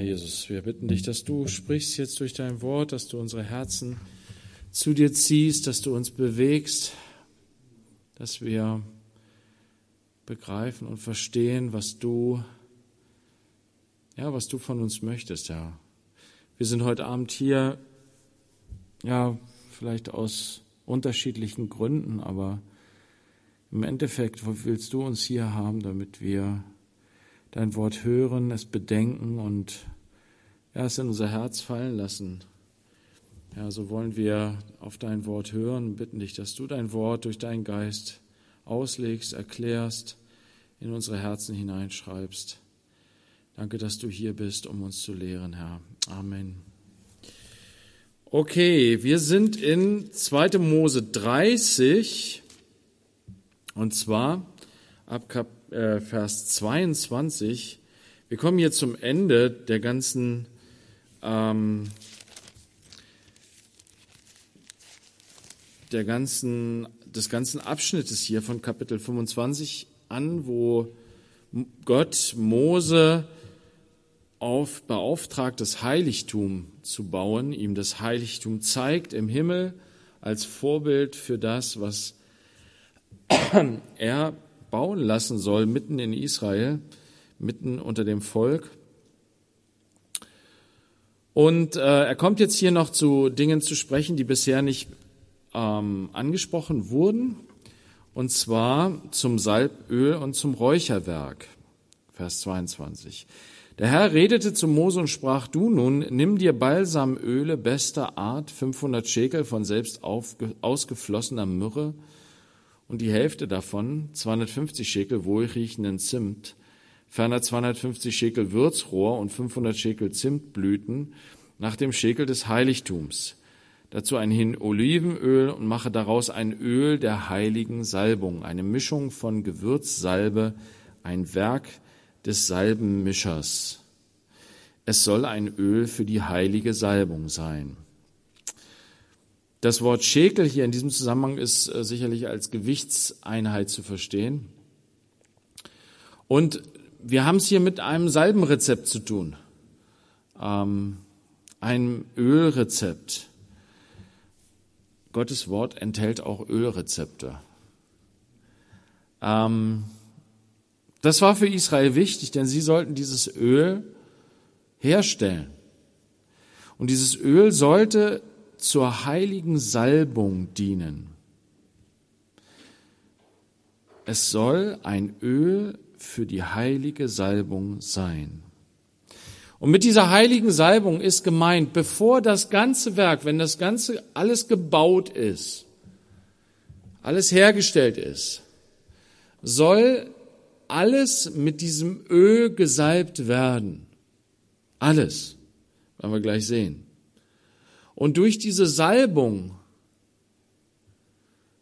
Herr Jesus, wir bitten dich, dass du sprichst jetzt durch dein Wort, dass du unsere Herzen zu dir ziehst, dass du uns bewegst, dass wir begreifen und verstehen, was du, ja, was du von uns möchtest, ja. Wir sind heute Abend hier, ja, vielleicht aus unterschiedlichen Gründen, aber im Endeffekt willst du uns hier haben, damit wir dein Wort hören, es bedenken und es in unser Herz fallen lassen. Ja, so wollen wir auf dein Wort hören und bitten dich, dass du dein Wort durch deinen Geist auslegst, erklärst, in unsere Herzen hineinschreibst. Danke, dass du hier bist, um uns zu lehren, Herr. Amen. Okay, wir sind in 2. Mose 30 und zwar ab Kap äh, Vers 22. Wir kommen hier zum Ende der ganzen ähm, der ganzen, des ganzen Abschnittes hier von Kapitel 25 an, wo Gott Mose auf beauftragt, das Heiligtum zu bauen, ihm das Heiligtum zeigt im Himmel als Vorbild für das, was er bauen lassen soll, mitten in Israel, mitten unter dem Volk. Und äh, er kommt jetzt hier noch zu Dingen zu sprechen, die bisher nicht ähm, angesprochen wurden, und zwar zum Salböl und zum Räucherwerk. Vers 22. Der Herr redete zu Mose und sprach, du nun, nimm dir Balsamöle bester Art, 500 Schekel von selbst ausgeflossener Myrrhe und die Hälfte davon, 250 Schekel wohlriechenden Zimt, ferner 250 Schekel Würzrohr und 500 Schekel Zimtblüten nach dem Schekel des Heiligtums. Dazu ein Hin Olivenöl und mache daraus ein Öl der heiligen Salbung, eine Mischung von Gewürzsalbe, ein Werk des Salbenmischers. Es soll ein Öl für die heilige Salbung sein. Das Wort Schekel hier in diesem Zusammenhang ist äh, sicherlich als Gewichtseinheit zu verstehen. Und wir haben es hier mit einem Salbenrezept zu tun, ähm, einem Ölrezept. Gottes Wort enthält auch Ölrezepte. Ähm, das war für Israel wichtig, denn sie sollten dieses Öl herstellen. Und dieses Öl sollte zur heiligen Salbung dienen. Es soll ein Öl für die heilige Salbung sein. Und mit dieser heiligen Salbung ist gemeint, bevor das ganze Werk, wenn das ganze alles gebaut ist, alles hergestellt ist, soll alles mit diesem Öl gesalbt werden. Alles. Werden wir gleich sehen. Und durch diese Salbung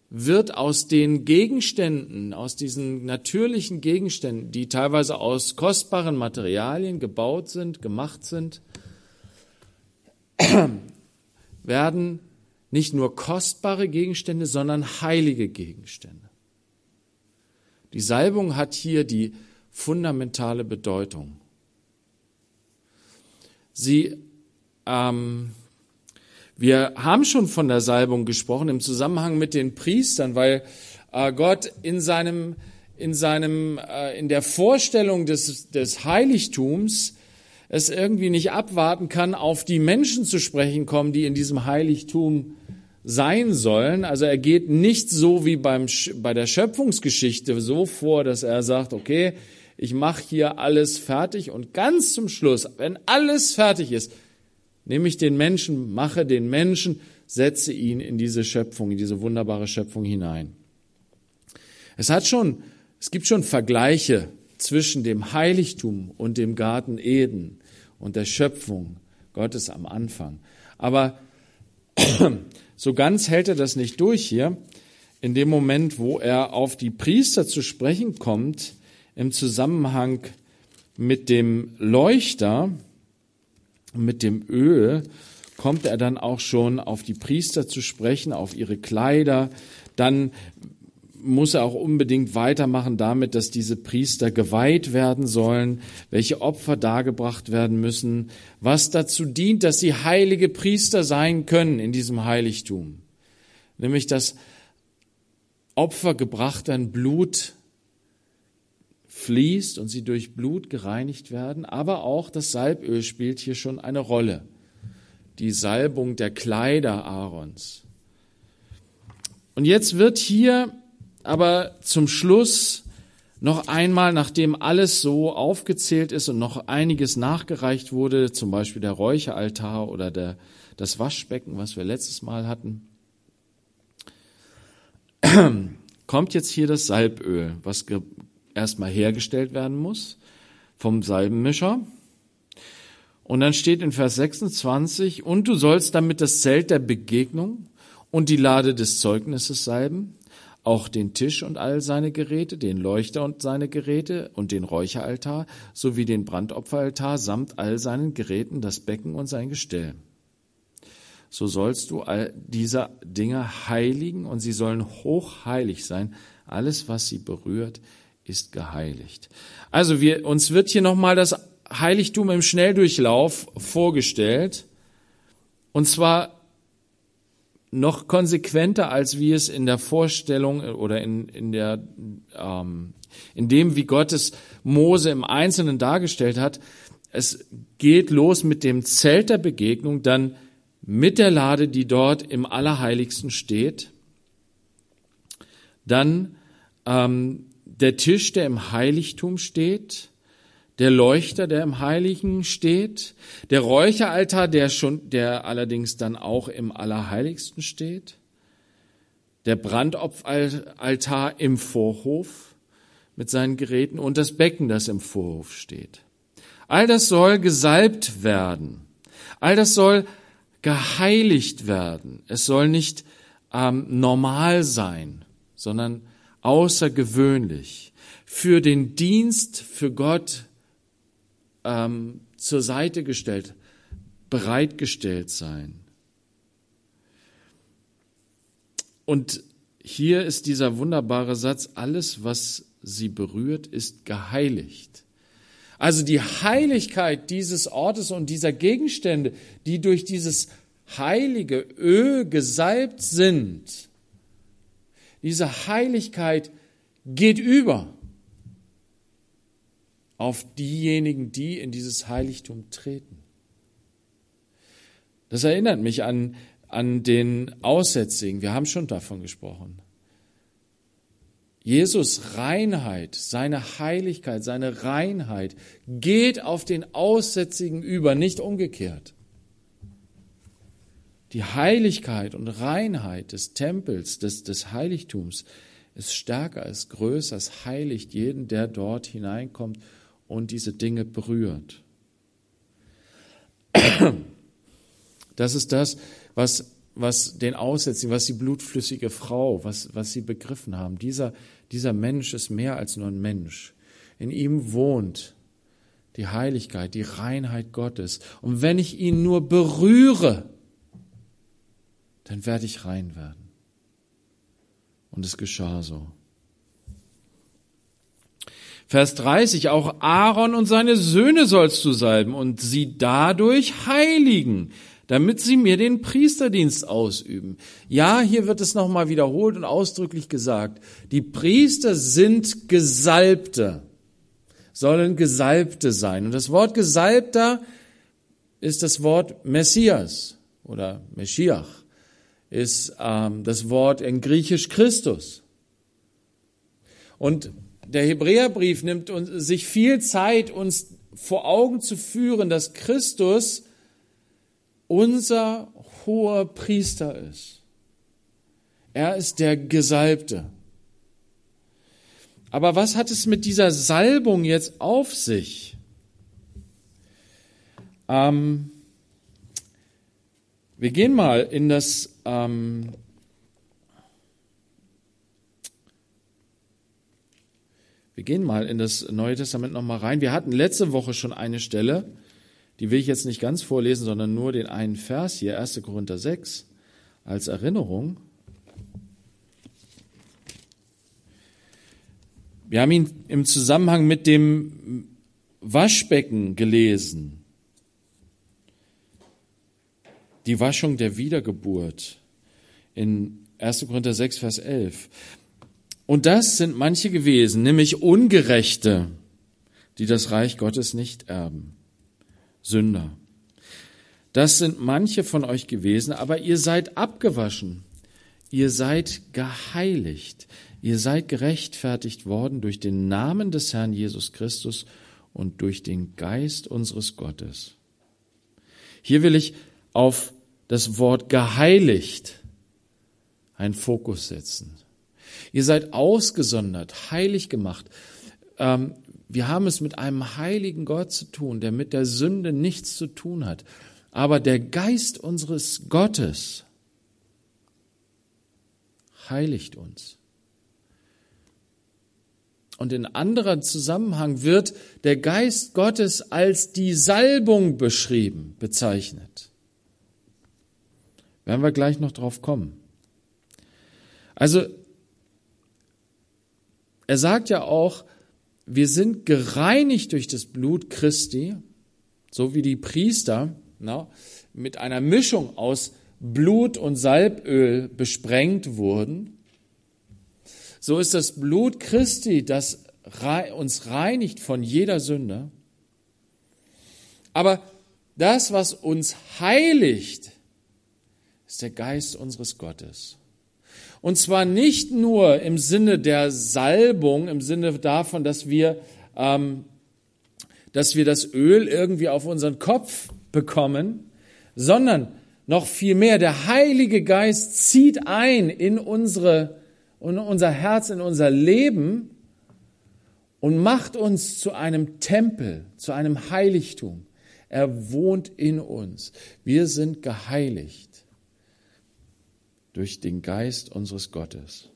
wird aus den Gegenständen, aus diesen natürlichen Gegenständen, die teilweise aus kostbaren Materialien gebaut sind, gemacht sind, werden nicht nur kostbare Gegenstände, sondern heilige Gegenstände. Die Salbung hat hier die fundamentale Bedeutung. Sie ähm, wir haben schon von der Salbung gesprochen im Zusammenhang mit den Priestern, weil äh, Gott in seinem, in seinem, äh, in der Vorstellung des, des Heiligtums es irgendwie nicht abwarten kann, auf die Menschen zu sprechen kommen, die in diesem Heiligtum sein sollen. Also er geht nicht so wie beim, bei der Schöpfungsgeschichte so vor, dass er sagt, okay, ich mache hier alles fertig und ganz zum Schluss, wenn alles fertig ist, Nehme ich den Menschen, mache den Menschen, setze ihn in diese Schöpfung, in diese wunderbare Schöpfung hinein. Es hat schon, es gibt schon Vergleiche zwischen dem Heiligtum und dem Garten Eden und der Schöpfung Gottes am Anfang. Aber so ganz hält er das nicht durch hier. In dem Moment, wo er auf die Priester zu sprechen kommt, im Zusammenhang mit dem Leuchter, mit dem Öl kommt er dann auch schon auf die Priester zu sprechen, auf ihre Kleider. Dann muss er auch unbedingt weitermachen damit, dass diese Priester geweiht werden sollen, welche Opfer dargebracht werden müssen, was dazu dient, dass sie heilige Priester sein können in diesem Heiligtum. Nämlich, dass Opfer gebracht werden, Blut fließt und sie durch Blut gereinigt werden, aber auch das Salböl spielt hier schon eine Rolle. Die Salbung der Kleider Aarons. Und jetzt wird hier aber zum Schluss noch einmal, nachdem alles so aufgezählt ist und noch einiges nachgereicht wurde, zum Beispiel der Räucheraltar oder der, das Waschbecken, was wir letztes Mal hatten, kommt jetzt hier das Salböl, was erstmal hergestellt werden muss vom Salbenmischer. Und dann steht in Vers 26, und du sollst damit das Zelt der Begegnung und die Lade des Zeugnisses salben, auch den Tisch und all seine Geräte, den Leuchter und seine Geräte und den Räucheraltar sowie den Brandopferaltar samt all seinen Geräten, das Becken und sein Gestell. So sollst du all diese Dinge heiligen und sie sollen hochheilig sein. Alles, was sie berührt, ist geheiligt. Also wir, uns wird hier nochmal das Heiligtum im Schnelldurchlauf vorgestellt. Und zwar noch konsequenter, als wie es in der Vorstellung oder in, in, der, ähm, in dem, wie Gottes Mose im Einzelnen dargestellt hat. Es geht los mit dem Zelt der Begegnung, dann mit der Lade, die dort im Allerheiligsten steht, dann ähm, der Tisch, der im Heiligtum steht, der Leuchter, der im Heiligen steht, der Räucheraltar, der schon, der allerdings dann auch im Allerheiligsten steht, der Brandopferaltar im Vorhof mit seinen Geräten und das Becken, das im Vorhof steht. All das soll gesalbt werden. All das soll geheiligt werden. Es soll nicht ähm, normal sein, sondern außergewöhnlich. Für den Dienst für Gott ähm, zur Seite gestellt, bereitgestellt sein. Und hier ist dieser wunderbare Satz, alles, was sie berührt, ist geheiligt. Also die Heiligkeit dieses Ortes und dieser Gegenstände, die durch dieses heilige Öl gesalbt sind, diese Heiligkeit geht über auf diejenigen, die in dieses Heiligtum treten. Das erinnert mich an, an den Aussätzigen. Wir haben schon davon gesprochen. Jesus Reinheit, seine Heiligkeit, seine Reinheit geht auf den Aussätzigen über, nicht umgekehrt. Die Heiligkeit und Reinheit des Tempels, des, des Heiligtums ist stärker, ist größer, es heiligt jeden, der dort hineinkommt und diese Dinge berührt. Das ist das, was, was den Aussätzigen, was die blutflüssige Frau, was, was sie begriffen haben. Dieser, dieser Mensch ist mehr als nur ein Mensch. In ihm wohnt die Heiligkeit, die Reinheit Gottes. Und wenn ich ihn nur berühre, dann werde ich rein werden. Und es geschah so. Vers 30, auch Aaron und seine Söhne sollst du salben und sie dadurch heiligen, damit sie mir den Priesterdienst ausüben. Ja, hier wird es nochmal wiederholt und ausdrücklich gesagt. Die Priester sind Gesalbte, sollen Gesalbte sein. Und das Wort Gesalbter ist das Wort Messias oder Meschiach, ist ähm, das Wort in Griechisch Christus. Und der Hebräerbrief nimmt uns, sich viel Zeit, uns vor Augen zu führen, dass Christus unser hoher Priester ist. Er ist der Gesalbte. Aber was hat es mit dieser Salbung jetzt auf sich? Ähm, wir gehen mal in das ähm, Wir gehen mal in das Neue Testament nochmal rein. Wir hatten letzte Woche schon eine Stelle, die will ich jetzt nicht ganz vorlesen, sondern nur den einen Vers hier, 1. Korinther 6, als Erinnerung. Wir haben ihn im Zusammenhang mit dem Waschbecken gelesen. Die Waschung der Wiedergeburt in 1. Korinther 6, Vers 11. Und das sind manche gewesen, nämlich Ungerechte, die das Reich Gottes nicht erben. Sünder. Das sind manche von euch gewesen, aber ihr seid abgewaschen. Ihr seid geheiligt. Ihr seid gerechtfertigt worden durch den Namen des Herrn Jesus Christus und durch den Geist unseres Gottes. Hier will ich auf das Wort geheiligt einen Fokus setzen. Ihr seid ausgesondert, heilig gemacht. Ähm, wir haben es mit einem heiligen Gott zu tun, der mit der Sünde nichts zu tun hat. Aber der Geist unseres Gottes heiligt uns. Und in anderer Zusammenhang wird der Geist Gottes als die Salbung beschrieben, bezeichnet. Werden wir gleich noch drauf kommen. Also, er sagt ja auch, wir sind gereinigt durch das Blut Christi, so wie die Priester na, mit einer Mischung aus Blut und Salböl besprengt wurden. So ist das Blut Christi, das uns reinigt von jeder Sünde. Aber das, was uns heiligt, ist der Geist unseres Gottes. Und zwar nicht nur im Sinne der Salbung, im Sinne davon, dass wir, ähm, dass wir das Öl irgendwie auf unseren Kopf bekommen, sondern noch viel mehr, der Heilige Geist zieht ein in unsere, in unser Herz, in unser Leben und macht uns zu einem Tempel, zu einem Heiligtum. Er wohnt in uns. Wir sind geheiligt durch den Geist unseres Gottes.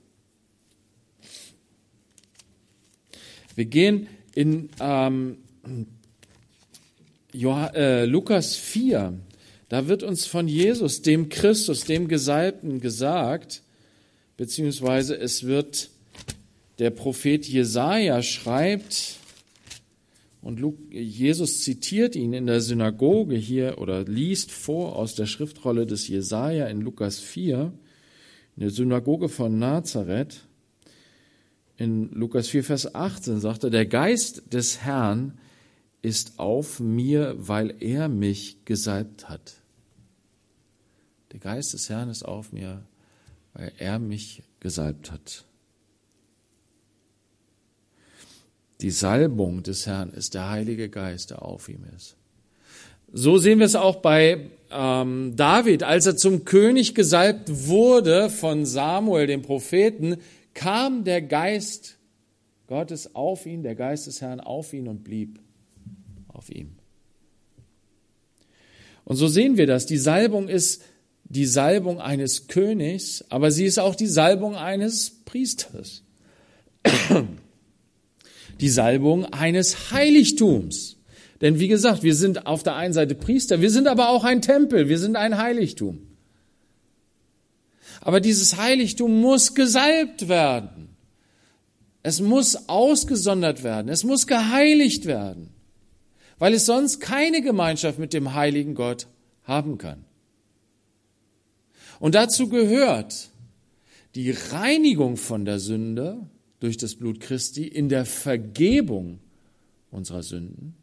Wir gehen in ähm, äh, Lukas 4. Da wird uns von Jesus, dem Christus, dem Gesalbten gesagt, beziehungsweise es wird der Prophet Jesaja schreibt, und Jesus zitiert ihn in der Synagoge hier oder liest vor aus der Schriftrolle des Jesaja in Lukas 4 in der Synagoge von Nazareth, in Lukas 4, Vers 18 sagt er, der Geist des Herrn ist auf mir, weil er mich gesalbt hat. Der Geist des Herrn ist auf mir, weil er mich gesalbt hat. Die Salbung des Herrn ist der Heilige Geist, der auf ihm ist. So sehen wir es auch bei ähm, David, als er zum König gesalbt wurde von Samuel, dem Propheten, kam der Geist Gottes auf ihn, der Geist des Herrn auf ihn und blieb auf ihm. Und so sehen wir das. Die Salbung ist die Salbung eines Königs, aber sie ist auch die Salbung eines Priesters. Die Salbung eines Heiligtums. Denn wie gesagt, wir sind auf der einen Seite Priester, wir sind aber auch ein Tempel, wir sind ein Heiligtum. Aber dieses Heiligtum muss gesalbt werden. Es muss ausgesondert werden. Es muss geheiligt werden, weil es sonst keine Gemeinschaft mit dem heiligen Gott haben kann. Und dazu gehört die Reinigung von der Sünde durch das Blut Christi in der Vergebung unserer Sünden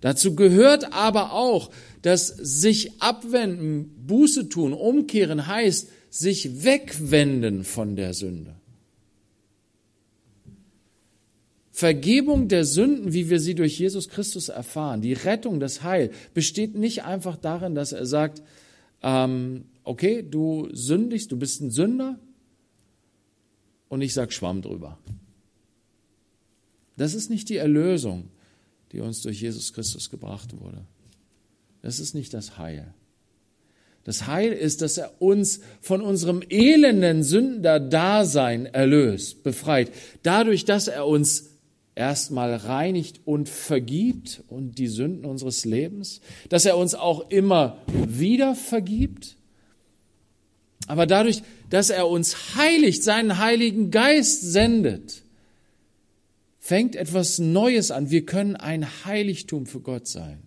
Dazu gehört aber auch, dass sich abwenden, Buße tun, umkehren heißt, sich wegwenden von der Sünde. Vergebung der Sünden, wie wir sie durch Jesus Christus erfahren, die Rettung, das Heil, besteht nicht einfach darin, dass er sagt, ähm, okay, du sündigst, du bist ein Sünder und ich sag Schwamm drüber. Das ist nicht die Erlösung die uns durch Jesus Christus gebracht wurde. Das ist nicht das Heil. Das Heil ist, dass er uns von unserem elenden Sünder-Dasein erlöst, befreit. Dadurch, dass er uns erstmal reinigt und vergibt und die Sünden unseres Lebens, dass er uns auch immer wieder vergibt, aber dadurch, dass er uns heiligt, seinen Heiligen Geist sendet, fängt etwas Neues an. Wir können ein Heiligtum für Gott sein.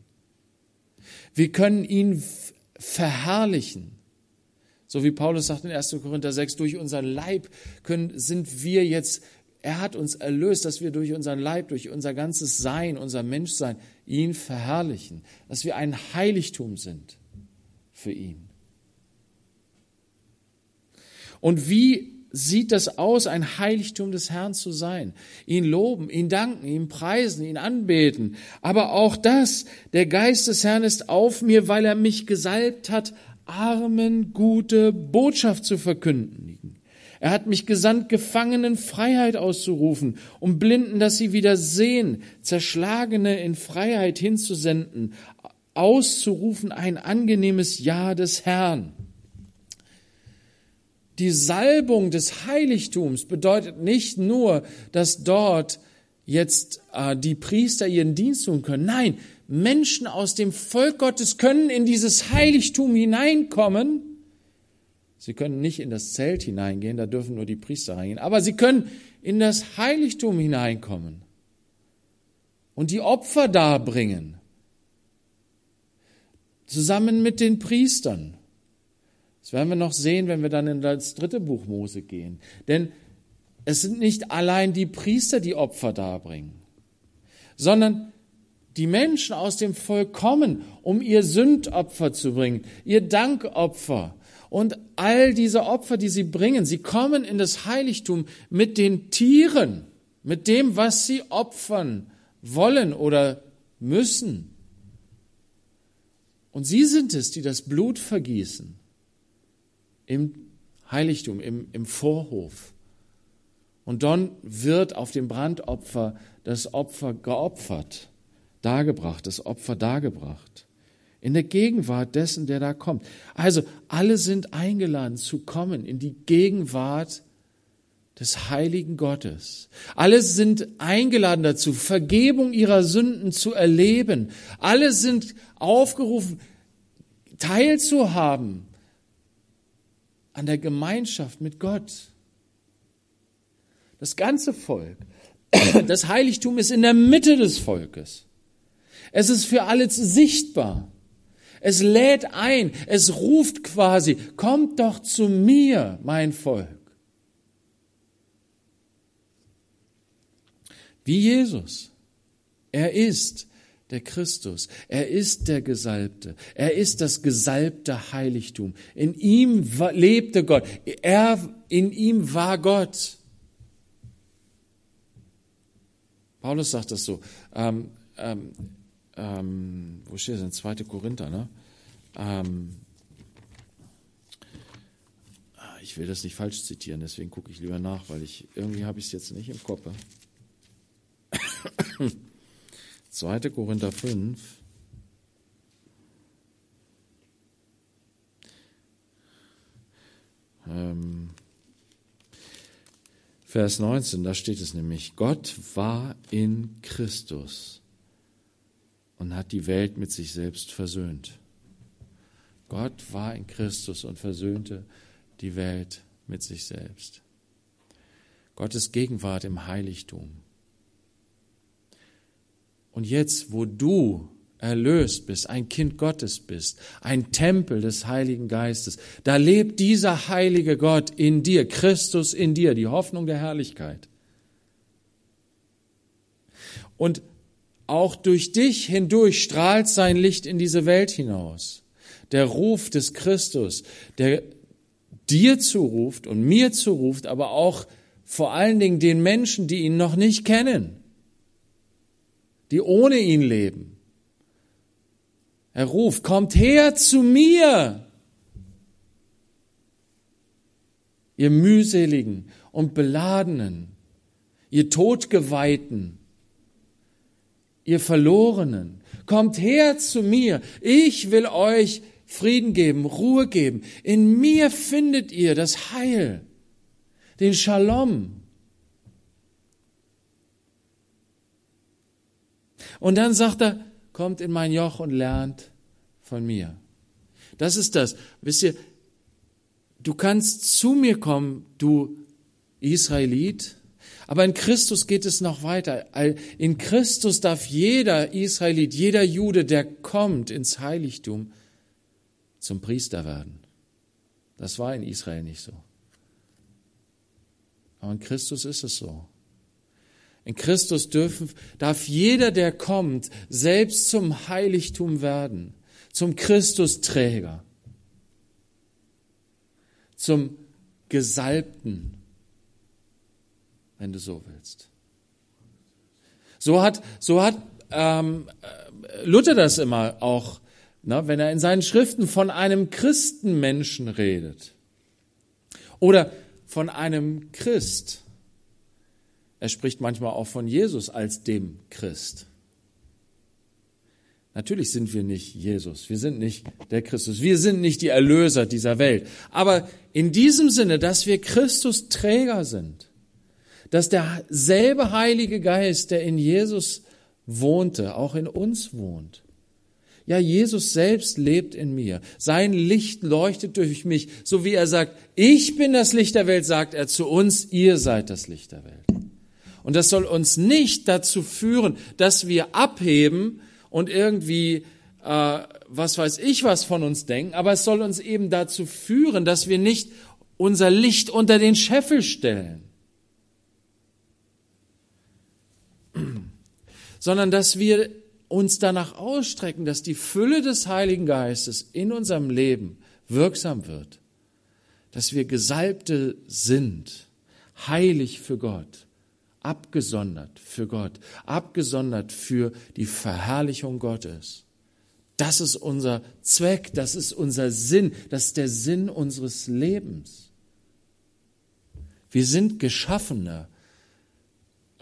Wir können ihn verherrlichen. So wie Paulus sagt in 1. Korinther 6, durch unseren Leib können, sind wir jetzt, er hat uns erlöst, dass wir durch unseren Leib, durch unser ganzes Sein, unser Menschsein, ihn verherrlichen, dass wir ein Heiligtum sind für ihn. Und wie sieht das aus, ein Heiligtum des Herrn zu sein? Ihn loben, ihn danken, ihn preisen, ihn anbeten. Aber auch das, der Geist des Herrn ist auf mir, weil er mich gesalbt hat, Armen gute Botschaft zu verkünden. Er hat mich gesandt, Gefangenen Freiheit auszurufen, um Blinden, dass sie wieder sehen, Zerschlagene in Freiheit hinzusenden, auszurufen ein angenehmes Ja des Herrn. Die Salbung des Heiligtums bedeutet nicht nur, dass dort jetzt äh, die Priester ihren Dienst tun können. Nein, Menschen aus dem Volk Gottes können in dieses Heiligtum hineinkommen. Sie können nicht in das Zelt hineingehen, da dürfen nur die Priester reingehen, aber sie können in das Heiligtum hineinkommen und die Opfer darbringen, zusammen mit den Priestern. Das werden wir noch sehen, wenn wir dann in das dritte Buch Mose gehen. Denn es sind nicht allein die Priester, die Opfer darbringen, sondern die Menschen aus dem Volk kommen, um ihr Sündopfer zu bringen, ihr Dankopfer und all diese Opfer, die sie bringen. Sie kommen in das Heiligtum mit den Tieren, mit dem, was sie opfern wollen oder müssen. Und sie sind es, die das Blut vergießen im Heiligtum, im, im Vorhof. Und dann wird auf dem Brandopfer das Opfer geopfert, dargebracht, das Opfer dargebracht. In der Gegenwart dessen, der da kommt. Also alle sind eingeladen zu kommen in die Gegenwart des heiligen Gottes. Alle sind eingeladen dazu, Vergebung ihrer Sünden zu erleben. Alle sind aufgerufen, teilzuhaben an der Gemeinschaft mit Gott. Das ganze Volk, das Heiligtum ist in der Mitte des Volkes. Es ist für alle sichtbar. Es lädt ein, es ruft quasi, kommt doch zu mir, mein Volk. Wie Jesus. Er ist der Christus. Er ist der Gesalbte. Er ist das gesalbte Heiligtum. In ihm lebte Gott. Er, in ihm war Gott. Paulus sagt das so. Ähm, ähm, ähm, wo steht das in 2. Korinther, ne? Ähm, ah, ich will das nicht falsch zitieren, deswegen gucke ich lieber nach, weil ich irgendwie habe ich es jetzt nicht im Kopf. 2. Korinther 5. Ähm, Vers 19, da steht es nämlich, Gott war in Christus und hat die Welt mit sich selbst versöhnt. Gott war in Christus und versöhnte die Welt mit sich selbst. Gottes Gegenwart im Heiligtum. Und jetzt, wo du erlöst bist, ein Kind Gottes bist, ein Tempel des Heiligen Geistes, da lebt dieser heilige Gott in dir, Christus in dir, die Hoffnung der Herrlichkeit. Und auch durch dich hindurch strahlt sein Licht in diese Welt hinaus. Der Ruf des Christus, der dir zuruft und mir zuruft, aber auch vor allen Dingen den Menschen, die ihn noch nicht kennen die ohne ihn leben. Er ruft, kommt her zu mir, ihr mühseligen und beladenen, ihr Todgeweihten, ihr Verlorenen, kommt her zu mir, ich will euch Frieden geben, Ruhe geben. In mir findet ihr das Heil, den Shalom, Und dann sagt er, kommt in mein Joch und lernt von mir. Das ist das. Wisst ihr, du kannst zu mir kommen, du Israelit, Aber in Christus geht es noch weiter. In Christus darf jeder Israelit, jeder Jude, der kommt ins Heiligtum, zum Priester werden. Das war in Israel nicht so. Aber in Christus ist es so. In Christus dürfen, darf jeder, der kommt, selbst zum Heiligtum werden, zum Christusträger, zum Gesalbten, wenn du so willst. So hat, so hat ähm, Luther das immer auch, na, wenn er in seinen Schriften von einem Christenmenschen redet oder von einem Christ. Er spricht manchmal auch von Jesus als dem Christ. Natürlich sind wir nicht Jesus, wir sind nicht der Christus, wir sind nicht die Erlöser dieser Welt. Aber in diesem Sinne, dass wir Christus Träger sind, dass derselbe Heilige Geist, der in Jesus wohnte, auch in uns wohnt. Ja, Jesus selbst lebt in mir. Sein Licht leuchtet durch mich, so wie er sagt, ich bin das Licht der Welt, sagt er zu uns, ihr seid das Licht der Welt. Und das soll uns nicht dazu führen, dass wir abheben und irgendwie, äh, was weiß ich, was von uns denken, aber es soll uns eben dazu führen, dass wir nicht unser Licht unter den Scheffel stellen. sondern dass wir uns danach ausstrecken, dass die Fülle des Heiligen Geistes in unserem Leben wirksam wird, dass wir Gesalbte sind, heilig für Gott, abgesondert für Gott, abgesondert für die Verherrlichung Gottes. Das ist unser Zweck, das ist unser Sinn, das ist der Sinn unseres Lebens. Wir sind Geschaffene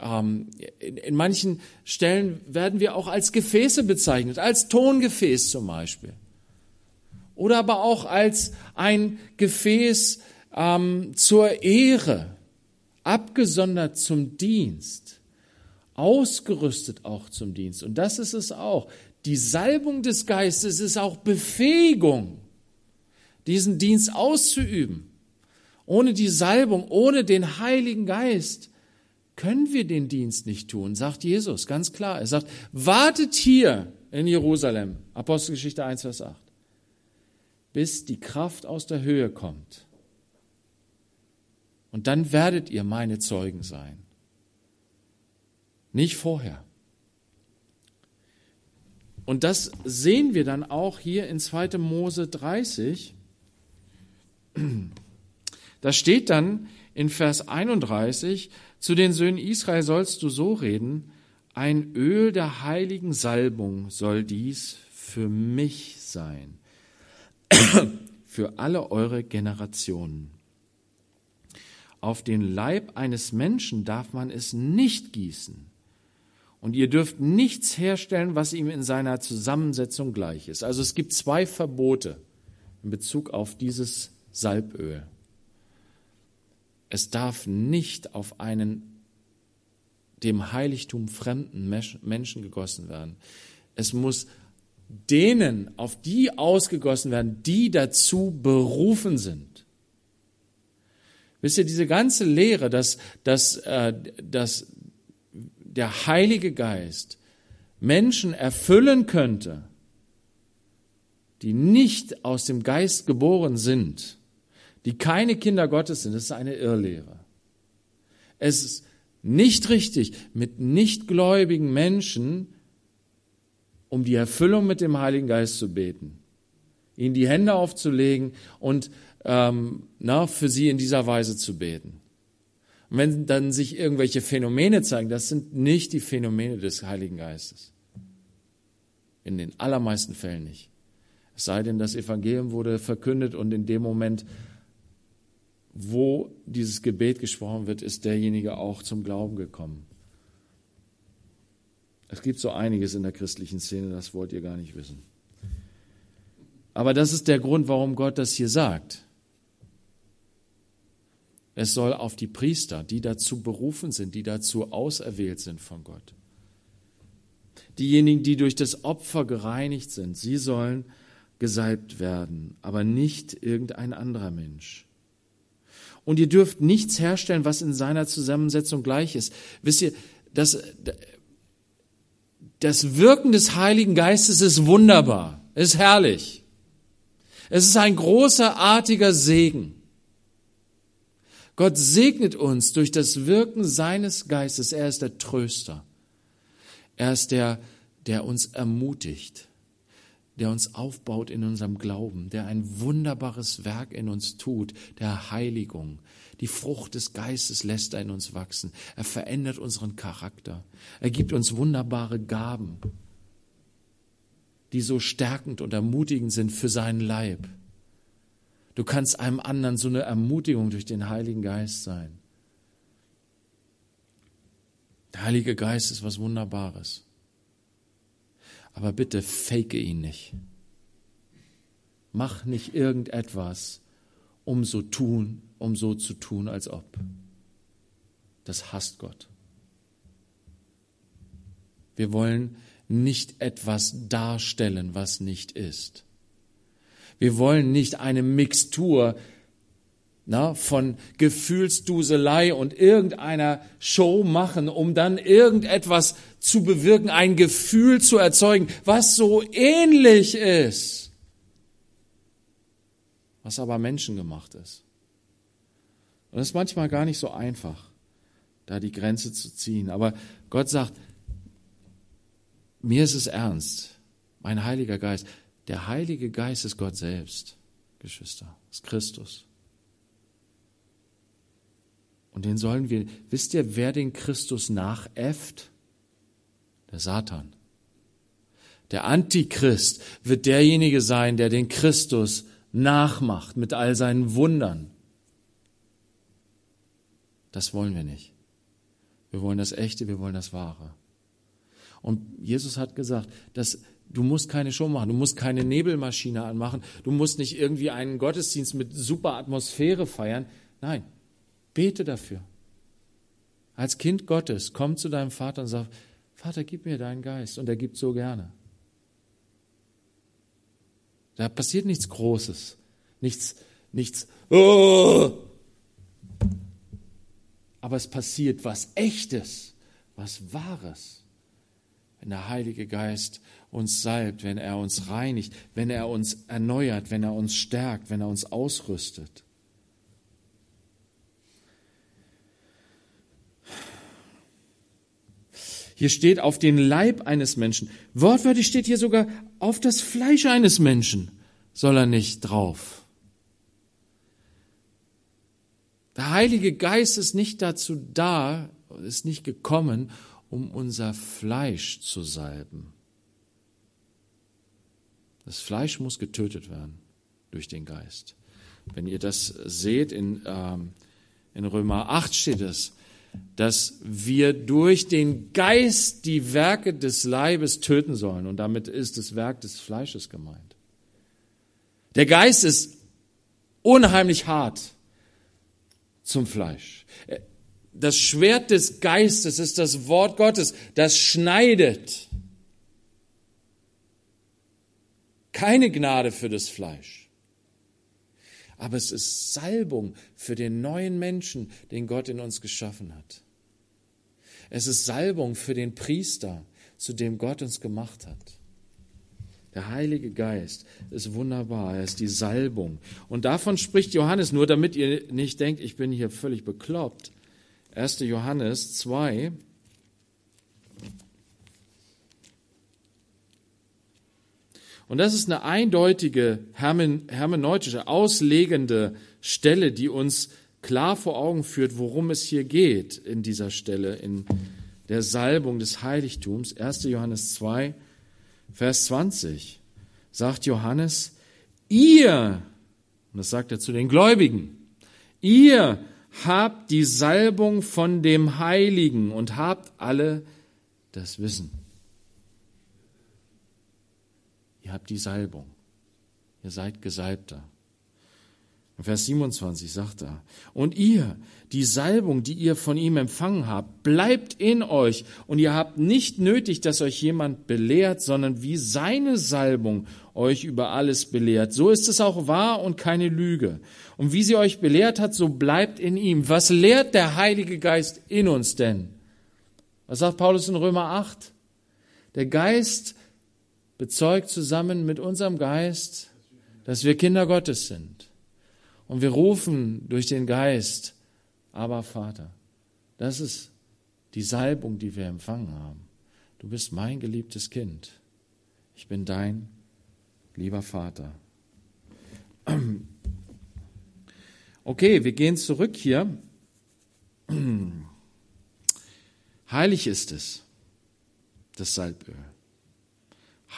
ähm, in manchen Stellen werden wir auch als Gefäße bezeichnet, als Tongefäß zum Beispiel. Oder aber auch als ein Gefäß ähm, zur Ehre, abgesondert zum Dienst, ausgerüstet auch zum Dienst. Und das ist es auch. Die Salbung des Geistes ist auch Befähigung, diesen Dienst auszuüben. Ohne die Salbung, ohne den Heiligen Geist können wir den Dienst nicht tun, sagt Jesus ganz klar. Er sagt, wartet hier in Jerusalem, Apostelgeschichte 1, Vers 8, bis die Kraft aus der Höhe kommt. Und dann werdet ihr meine Zeugen sein. Nicht vorher. Und das sehen wir dann auch hier in 2. Mose 30. Da steht dann in Vers 31, zu den Söhnen Israel sollst du so reden, ein Öl der heiligen Salbung soll dies für mich sein, für alle eure Generationen. Auf den Leib eines Menschen darf man es nicht gießen. Und ihr dürft nichts herstellen, was ihm in seiner Zusammensetzung gleich ist. Also es gibt zwei Verbote in Bezug auf dieses Salböl. Es darf nicht auf einen dem Heiligtum fremden Menschen gegossen werden. Es muss denen, auf die ausgegossen werden, die dazu berufen sind. Wisst ihr, diese ganze Lehre, dass, dass, äh, dass der Heilige Geist Menschen erfüllen könnte, die nicht aus dem Geist geboren sind, die keine Kinder Gottes sind, das ist eine Irrlehre. Es ist nicht richtig, mit nichtgläubigen Menschen um die Erfüllung mit dem Heiligen Geist zu beten, ihnen die Hände aufzulegen und ähm, na, für sie in dieser Weise zu beten. Und wenn dann sich irgendwelche Phänomene zeigen, das sind nicht die Phänomene des Heiligen Geistes. In den allermeisten Fällen nicht. Es sei denn, das Evangelium wurde verkündet und in dem Moment wo dieses Gebet gesprochen wird, ist derjenige auch zum Glauben gekommen. Es gibt so einiges in der christlichen Szene, das wollt ihr gar nicht wissen. Aber das ist der Grund, warum Gott das hier sagt. Es soll auf die Priester, die dazu berufen sind, die dazu auserwählt sind von Gott. Diejenigen, die durch das Opfer gereinigt sind, sie sollen gesalbt werden, aber nicht irgendein anderer Mensch. und ihr dürft nichts herstellen, was in seiner Zusammensetzung gleich ist. Wisst ihr, das, das Wirken des Heiligen Geistes ist wunderbar, ist herrlich. Es ist ein großartiger Segen. Gott segnet uns durch das Wirken seines Geistes. Er ist der Tröster. Er ist der, der uns ermutigt, der uns aufbaut in unserem Glauben, der ein wunderbares Werk in uns tut, der Heiligung. Die Frucht des Geistes lässt er in uns wachsen. Er verändert unseren Charakter. Er gibt uns wunderbare Gaben die so stärkend und ermutigend sind für seinen Leib. Du kannst einem anderen so eine Ermutigung durch den Heiligen Geist sein. Der Heilige Geist ist was Wunderbares. Aber bitte fake ihn nicht. Mach nicht irgendetwas, um so tun, um so zu tun, als ob. Das hasst Gott. Wir wollen nicht etwas darstellen, was nicht ist. Wir wollen nicht eine Mixtur na, von Gefühlsduselei und irgendeiner Show machen, um dann irgendetwas zu bewirken, ein Gefühl zu erzeugen, was so ähnlich ist, was aber menschengemacht ist. Und es ist manchmal gar nicht so einfach, da die Grenze zu ziehen. Aber Gott sagt, mir ist es ernst. Mein Heiliger Geist. Der Heilige Geist ist Gott selbst, Geschwister, ist Christus. Und den sollen wir, wisst ihr, wer den Christus nachäfft? Der Satan. Der Antichrist wird derjenige sein, der den Christus nachmacht mit all seinen Wundern. Das wollen wir nicht. Wir wollen das Echte, wir wollen das Wahre. Und Jesus hat gesagt, dass du musst keine Show machen, du musst keine Nebelmaschine anmachen, du musst nicht irgendwie einen Gottesdienst mit super Atmosphäre feiern. Nein, bete dafür. Als Kind Gottes, komm zu deinem Vater und sag, Vater, gib mir deinen Geist. Und er gibt so gerne. Da passiert nichts Großes, nichts, nichts, oh! aber es passiert was Echtes, was Wahres wenn der Heilige Geist uns salbt, wenn er uns reinigt, wenn er uns erneuert, wenn er uns stärkt, wenn er uns ausrüstet. Hier steht auf den Leib eines Menschen. Wortwörtlich steht hier sogar auf das Fleisch eines Menschen soll er nicht drauf. Der Heilige Geist ist nicht dazu da, ist nicht gekommen, um unser Fleisch zu salben. Das Fleisch muss getötet werden durch den Geist. Wenn ihr das seht, in, ähm, in Römer 8 steht es, dass wir durch den Geist die Werke des Leibes töten sollen. Und damit ist das Werk des Fleisches gemeint. Der Geist ist unheimlich hart zum Fleisch das Schwert des Geistes ist das Wort Gottes, das schneidet. Keine Gnade für das Fleisch. Aber es ist Salbung für den neuen Menschen, den Gott in uns geschaffen hat. Es ist Salbung für den Priester, zu dem Gott uns gemacht hat. Der Heilige Geist ist wunderbar, er ist die Salbung. Und davon spricht Johannes, nur damit ihr nicht denkt, ich bin hier völlig bekloppt. 1. Johannes 2. Und das ist eine eindeutige hermeneutische, auslegende Stelle, die uns klar vor Augen führt, worum es hier geht in dieser Stelle, in der Salbung des Heiligtums. 1. Johannes 2, Vers 20 sagt Johannes, ihr, und das sagt er zu den Gläubigen, ihr habt die Salbung von dem Heiligen und habt alle das Wissen. Ihr habt die Salbung. Ihr seid Gesalbter. Vers 27 sagt er, und ihr, die Salbung, die ihr von ihm empfangen habt, bleibt in euch und ihr habt nicht nötig, dass euch jemand belehrt, sondern wie seine Salbung euch über alles belehrt. So ist es auch wahr und keine Lüge. Und wie sie euch belehrt hat, so bleibt in ihm. Was lehrt der Heilige Geist in uns denn? Was sagt Paulus in Römer 8? Der Geist bezeugt zusammen mit unserem Geist, dass wir Kinder Gottes sind. Und wir rufen durch den Geist, aber Vater, das ist die Salbung, die wir empfangen haben. Du bist mein geliebtes Kind. Ich bin dein lieber Vater. Okay, wir gehen zurück hier. Heilig ist es, das Salböl.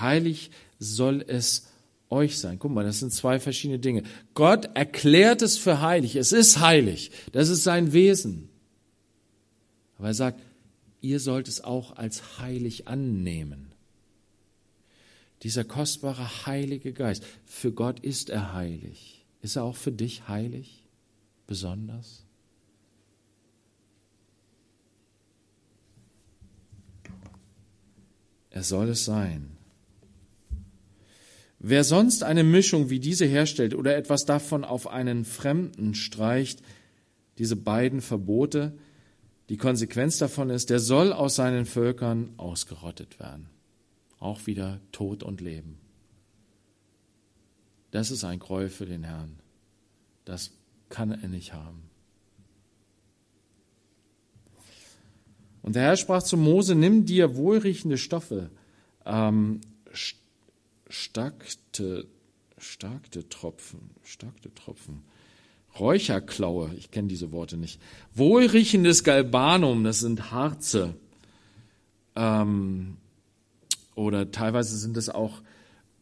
Heilig soll es euch sein. Guck mal, das sind zwei verschiedene Dinge. Gott erklärt es für heilig. Es ist heilig. Das ist sein Wesen. Aber er sagt, ihr sollt es auch als heilig annehmen. Dieser kostbare Heilige Geist, für Gott ist er heilig. Ist er auch für dich heilig? Besonders? Er soll es sein. Wer sonst eine Mischung wie diese herstellt oder etwas davon auf einen Fremden streicht, diese beiden Verbote, die Konsequenz davon ist, der soll aus seinen Völkern ausgerottet werden. Auch wieder Tod und Leben. Das ist ein Gräuel für den Herrn. Das kann er nicht haben. Und der Herr sprach zu Mose, nimm dir wohlriechende Stoffe, ähm, starkte, starkte Tropfen, starkte Tropfen, Räucherklaue, ich kenne diese Worte nicht, wohlriechendes Galbanum, das sind Harze, ähm, oder teilweise sind es auch,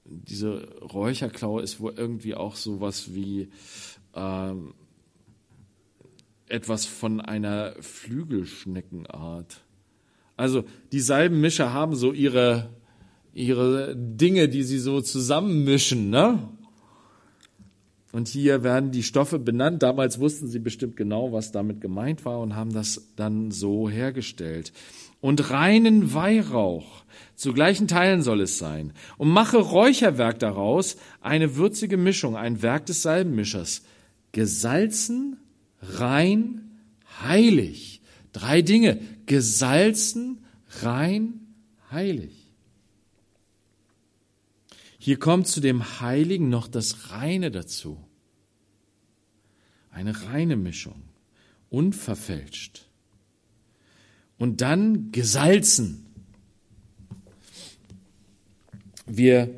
diese Räucherklaue ist wohl irgendwie auch sowas wie ähm, etwas von einer Flügelschneckenart. Also die Salbenmischer haben so ihre ihre Dinge, die sie so zusammenmischen, ne? Und hier werden die Stoffe benannt. Damals wussten sie bestimmt genau, was damit gemeint war und haben das dann so hergestellt. Und reinen Weihrauch, zu gleichen Teilen soll es sein. Und mache Räucherwerk daraus, eine würzige Mischung, ein Werk des Salbenmischers. Gesalzen, rein, heilig. Drei Dinge. Gesalzen, rein, heilig. Hier kommt zu dem Heiligen noch das Reine dazu. Eine reine Mischung, unverfälscht. Und dann gesalzen. Wir,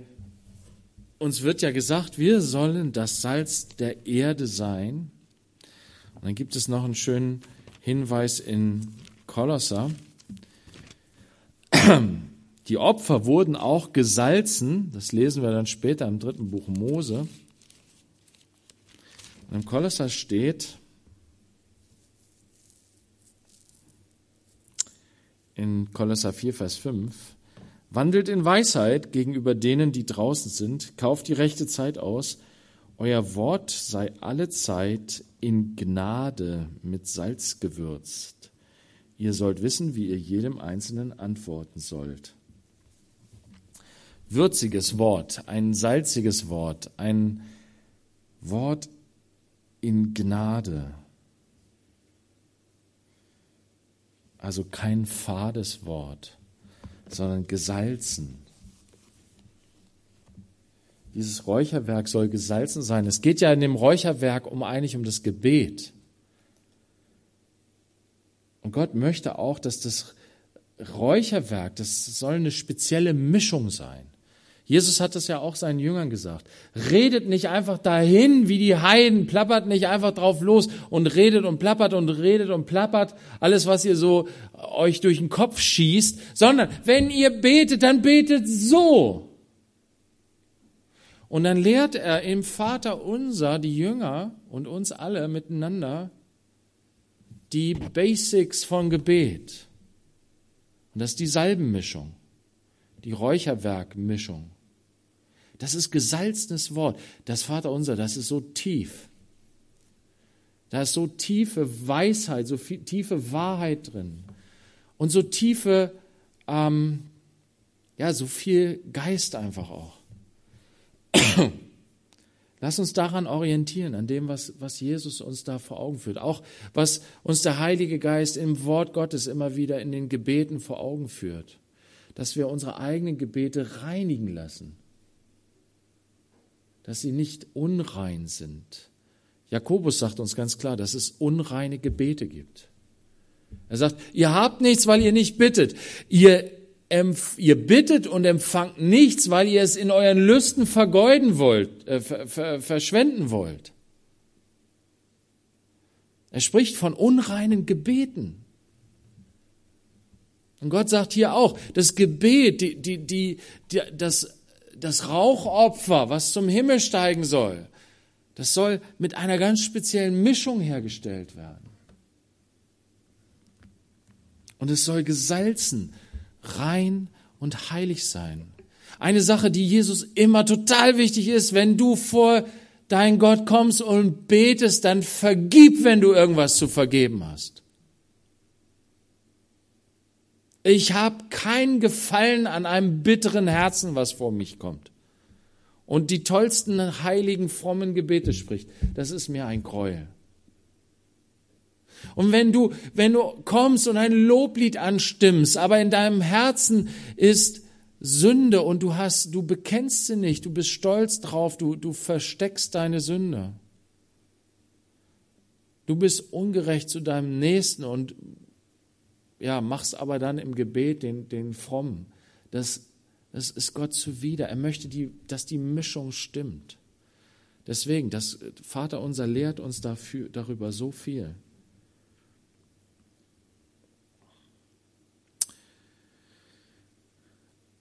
uns wird ja gesagt, wir sollen das Salz der Erde sein. Und dann gibt es noch einen schönen Hinweis in Kolosser. Die Opfer wurden auch gesalzen, das lesen wir dann später im dritten Buch Mose. Und im Kolosser steht, in Kolosser 4, Vers 5, wandelt in Weisheit gegenüber denen, die draußen sind, kauft die rechte Zeit aus, euer Wort sei alle Zeit in Gnade mit Salz gewürzt. Ihr sollt wissen, wie ihr jedem Einzelnen antworten sollt würziges Wort, ein salziges Wort, ein Wort in Gnade. Also kein fades Wort, sondern gesalzen. Dieses Räucherwerk soll gesalzen sein. Es geht ja in dem Räucherwerk um eigentlich um das Gebet. Und Gott möchte auch, dass das Räucherwerk, das soll eine spezielle Mischung sein. Jesus hat es ja auch seinen Jüngern gesagt. Redet nicht einfach dahin wie die Heiden, plappert nicht einfach drauf los und redet und plappert und redet und plappert, alles, was ihr so euch durch den Kopf schießt, sondern wenn ihr betet, dann betet so. Und dann lehrt er im Vater unser, die Jünger und uns alle miteinander, die Basics von Gebet. Und das ist die Salbenmischung, die Räucherwerkmischung. Das ist gesalzenes Wort. Das Vaterunser, das ist so tief. Da ist so tiefe Weisheit, so viel, tiefe Wahrheit drin und so tiefe, ähm, ja, so viel Geist einfach auch. Lass uns daran orientieren, an dem, was, was Jesus uns da vor Augen führt. Auch was uns der Heilige Geist im Wort Gottes immer wieder in den Gebeten vor Augen führt. Dass wir unsere eigenen Gebete reinigen lassen. Dass sie nicht unrein sind. Jakobus sagt uns ganz klar, dass es unreine Gebete gibt. Er sagt, ihr habt nichts, weil ihr nicht bittet. Ihr ihr bittet und empfangt nichts, weil ihr es in euren Lüsten vergeuden wollt, äh, ver, ver, verschwenden wollt. Er spricht von unreinen Gebeten. Und Gott sagt hier auch, das Gebet, die, die, die, die, das, das Rauchopfer, was zum Himmel steigen soll, das soll mit einer ganz speziellen Mischung hergestellt werden. Und es soll gesalzen rein und heilig sein. Eine Sache, die Jesus immer total wichtig ist, wenn du vor dein Gott kommst und betest, dann vergib, wenn du irgendwas zu vergeben hast. Ich habe keinen Gefallen an einem bitteren Herzen, was vor mich kommt. Und die tollsten heiligen, frommen Gebete spricht. Das ist mir ein Gräuel. Und wenn du, wenn du kommst und ein Loblied anstimmst, aber in deinem Herzen ist Sünde und du hast, du bekennst sie nicht, du bist stolz drauf, du, du versteckst deine Sünde. Du bist ungerecht zu deinem Nächsten und ja, machst aber dann im Gebet den, den Frommen. Das, das ist Gott zuwider. Er möchte, die, dass die Mischung stimmt. Deswegen, das Vater unser lehrt uns dafür, darüber so viel.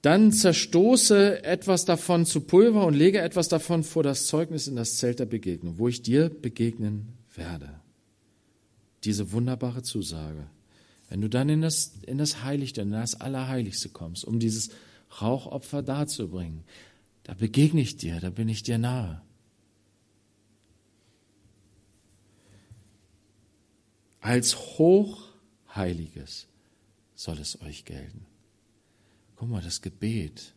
Dann zerstoße etwas davon zu Pulver und lege etwas davon vor das Zeugnis in das Zelt der Begegnung, wo ich dir begegnen werde. Diese wunderbare Zusage. Wenn du dann in das, in das Heiligste, in das Allerheiligste kommst, um dieses Rauchopfer darzubringen, da begegne ich dir, da bin ich dir nahe. Als Hochheiliges soll es euch gelten. Guck mal, das Gebet.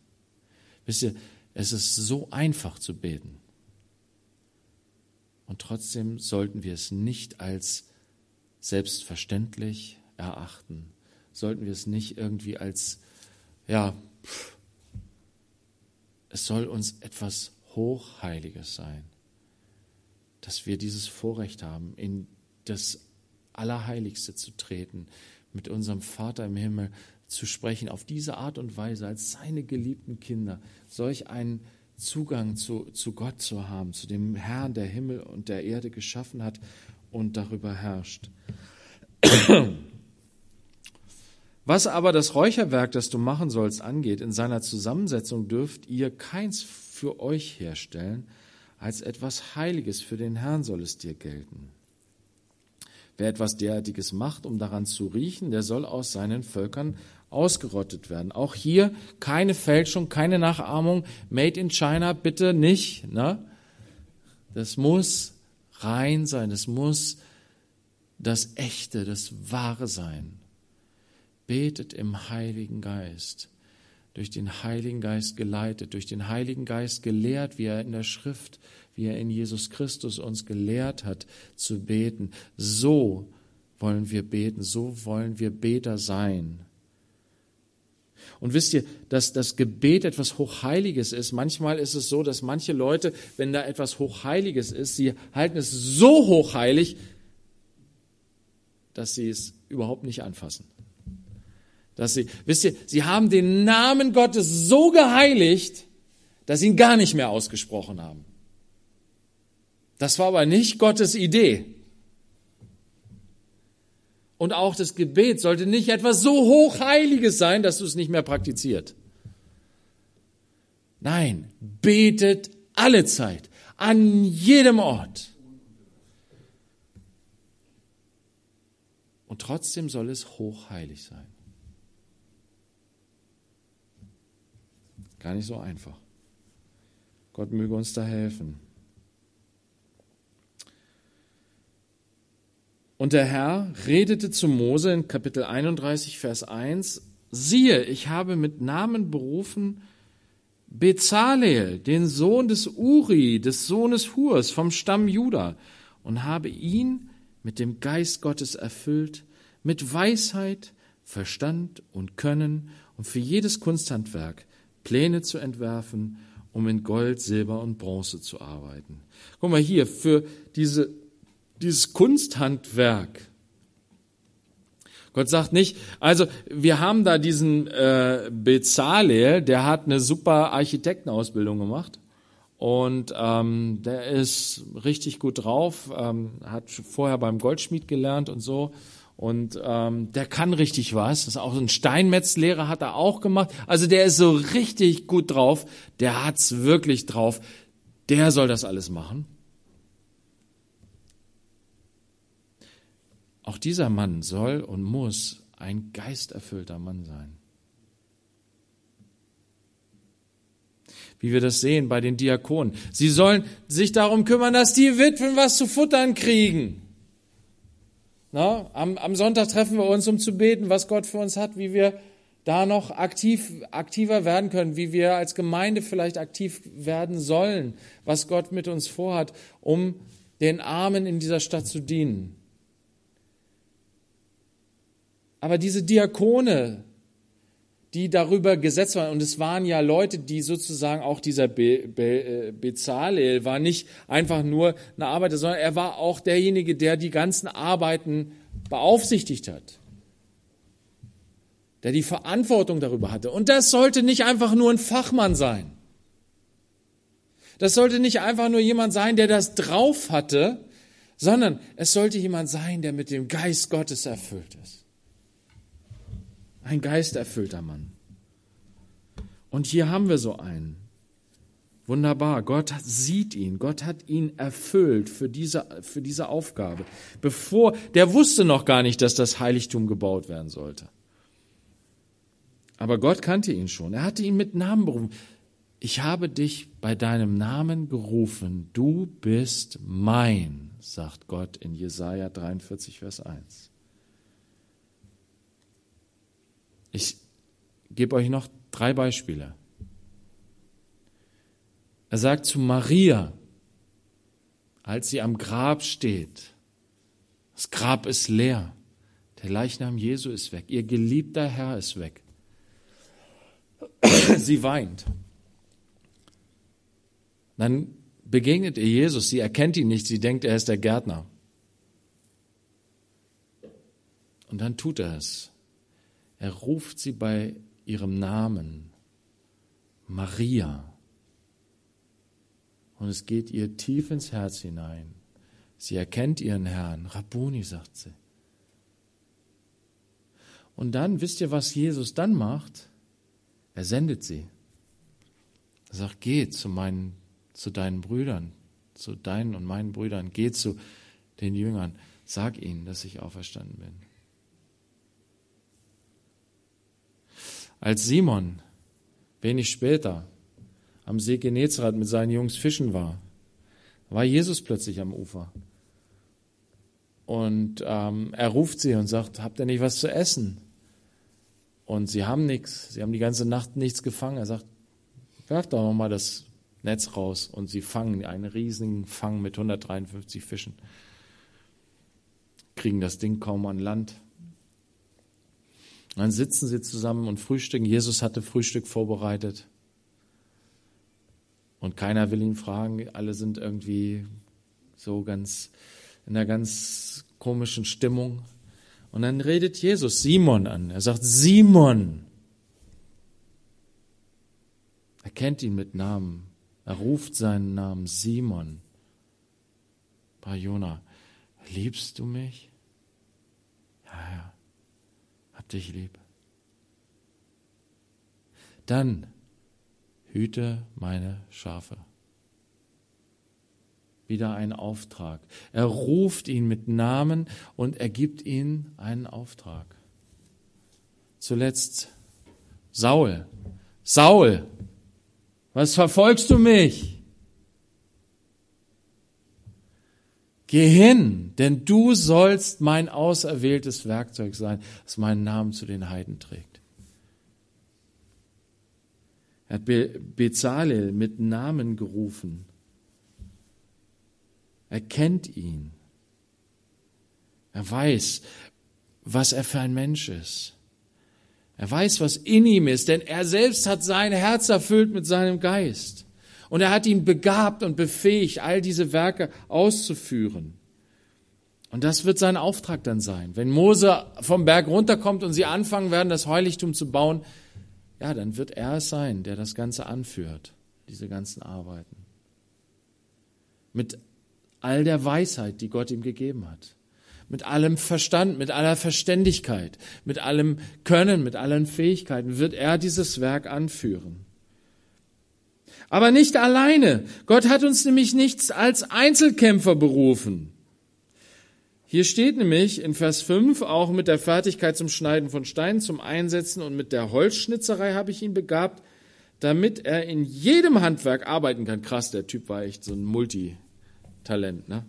Wisst ihr, es ist so einfach zu beten. Und trotzdem sollten wir es nicht als selbstverständlich erachten. Sollten wir es nicht irgendwie als, ja, es soll uns etwas Hochheiliges sein, dass wir dieses Vorrecht haben, in das Allerheiligste zu treten, mit unserem Vater im Himmel zu sprechen, auf diese Art und Weise als seine geliebten Kinder, solch einen Zugang zu, zu Gott zu haben, zu dem Herrn, der Himmel und der Erde geschaffen hat und darüber herrscht. Was aber das Räucherwerk, das du machen sollst, angeht, in seiner Zusammensetzung dürft ihr keins für euch herstellen, als etwas Heiliges für den Herrn soll es dir gelten. Wer etwas derartiges macht, um daran zu riechen, der soll aus seinen Völkern ausgerottet werden. Auch hier keine Fälschung, keine Nachahmung. Made in China bitte nicht. Ne? Das muss rein sein. Das muss das Echte, das Wahre sein. Betet im Heiligen Geist. Durch den Heiligen Geist geleitet, durch den Heiligen Geist gelehrt, wie er in der Schrift wie er in Jesus Christus uns gelehrt hat zu beten. So wollen wir beten, so wollen wir Beter sein. Und wisst ihr, dass das Gebet etwas Hochheiliges ist. Manchmal ist es so, dass manche Leute, wenn da etwas Hochheiliges ist, sie halten es so hochheilig, dass sie es überhaupt nicht anfassen. Dass sie, wisst ihr, sie haben den Namen Gottes so geheiligt, dass sie ihn gar nicht mehr ausgesprochen haben. Das war aber nicht Gottes Idee. Und auch das Gebet sollte nicht etwas so Hochheiliges sein, dass du es nicht mehr praktiziert. Nein, betet alle Zeit, an jedem Ort. Und trotzdem soll es hochheilig sein. Gar nicht so einfach. Gott möge uns da helfen. Und der Herr redete zu Mose in Kapitel 31, Vers 1, siehe, ich habe mit Namen berufen Bezalel, den Sohn des Uri, des Sohnes Hurs vom Stamm Juda, und habe ihn mit dem Geist Gottes erfüllt, mit Weisheit, Verstand und Können und für jedes Kunsthandwerk Pläne zu entwerfen, um in Gold, Silber und Bronze zu arbeiten. Guck mal hier, für diese, dieses Kunsthandwerk. Gott sagt nicht, also wir haben da diesen äh, Bezalel, der hat eine super Architektenausbildung gemacht und ähm, der ist richtig gut drauf, ähm, hat vorher beim Goldschmied gelernt und so. Und ähm, der kann richtig was. Das ist auch ein Steinmetzlehrer hat er auch gemacht. Also der ist so richtig gut drauf. Der hat's wirklich drauf. Der soll das alles machen. Auch dieser Mann soll und muss ein geisterfüllter Mann sein. wie wir das sehen bei den Diakonen. Sie sollen sich darum kümmern, dass die Witwen was zu futtern kriegen. Na, am, am Sonntag treffen wir uns, um zu beten, was Gott für uns hat, wie wir da noch aktiv, aktiver werden können, wie wir als Gemeinde vielleicht aktiv werden sollen, was Gott mit uns vorhat, um den Armen in dieser Stadt zu dienen. Aber diese Diakone, die darüber gesetzt waren. Und es waren ja Leute, die sozusagen auch dieser Be Be äh, Bezalel war nicht einfach nur eine Arbeiter, sondern er war auch derjenige, der die ganzen Arbeiten beaufsichtigt hat. Der die Verantwortung darüber hatte. Und das sollte nicht einfach nur ein Fachmann sein. Das sollte nicht einfach nur jemand sein, der das drauf hatte, sondern es sollte jemand sein, der mit dem Geist Gottes erfüllt ist. Ein geisterfüllter Mann. Und hier haben wir so einen. Wunderbar. Gott sieht ihn. Gott hat ihn erfüllt für diese, für diese Aufgabe. Bevor, der wusste noch gar nicht, dass das Heiligtum gebaut werden sollte. Aber Gott kannte ihn schon. Er hatte ihn mit Namen berufen. Ich habe dich bei deinem Namen gerufen. Du bist mein, sagt Gott in Jesaja 43, Vers 1. Ich gebe euch noch drei Beispiele. Er sagt zu Maria, als sie am Grab steht, das Grab ist leer, der Leichnam Jesu ist weg, ihr geliebter Herr ist weg. Sie weint. Dann begegnet ihr Jesus, sie erkennt ihn nicht, sie denkt, er ist der Gärtner. Und dann tut er es. Er ruft sie bei ihrem Namen, Maria. Und es geht ihr tief ins Herz hinein. Sie erkennt ihren Herrn. Rabboni, sagt sie. Und dann, wisst ihr, was Jesus dann macht? Er sendet sie. Er sagt, geh zu meinen, zu deinen Brüdern, zu deinen und meinen Brüdern, geh zu den Jüngern, sag ihnen, dass ich auferstanden bin. Als Simon wenig später am See Genezareth mit seinen Jungs fischen war, war Jesus plötzlich am Ufer. Und ähm, er ruft sie und sagt, habt ihr nicht was zu essen? Und sie haben nichts. Sie haben die ganze Nacht nichts gefangen. Er sagt, werft doch nochmal das Netz raus. Und sie fangen einen riesigen Fang mit 153 Fischen. Kriegen das Ding kaum an Land. Und dann sitzen sie zusammen und frühstücken. Jesus hatte Frühstück vorbereitet. Und keiner will ihn fragen. Alle sind irgendwie so ganz in einer ganz komischen Stimmung. Und dann redet Jesus Simon an. Er sagt, Simon. Er kennt ihn mit Namen. Er ruft seinen Namen Simon. Bei Jona, liebst du mich? Ja, ja hab dich lieb. Dann hüte meine Schafe. Wieder ein Auftrag. Er ruft ihn mit Namen und er gibt ihm einen Auftrag. Zuletzt Saul. Saul, was verfolgst du mich? Geh hin, denn du sollst mein auserwähltes Werkzeug sein, das meinen Namen zu den Heiden trägt. Er hat Be Bezalel mit Namen gerufen. Er kennt ihn. Er weiß, was er für ein Mensch ist. Er weiß, was in ihm ist, denn er selbst hat sein Herz erfüllt mit seinem Geist. Und er hat ihn begabt und befähigt, all diese Werke auszuführen. Und das wird sein Auftrag dann sein. Wenn Mose vom Berg runterkommt und sie anfangen werden, das Heiligtum zu bauen, ja, dann wird er es sein, der das Ganze anführt, diese ganzen Arbeiten. Mit all der Weisheit, die Gott ihm gegeben hat mit allem Verstand, mit aller Verständigkeit, mit allem Können, mit allen Fähigkeiten wird er dieses Werk anführen. Aber nicht alleine. Gott hat uns nämlich nichts als Einzelkämpfer berufen. Hier steht nämlich in Vers 5 auch mit der Fertigkeit zum Schneiden von Steinen, zum Einsetzen und mit der Holzschnitzerei habe ich ihn begabt, damit er in jedem Handwerk arbeiten kann. Krass, der Typ war echt so ein Multitalent, ne?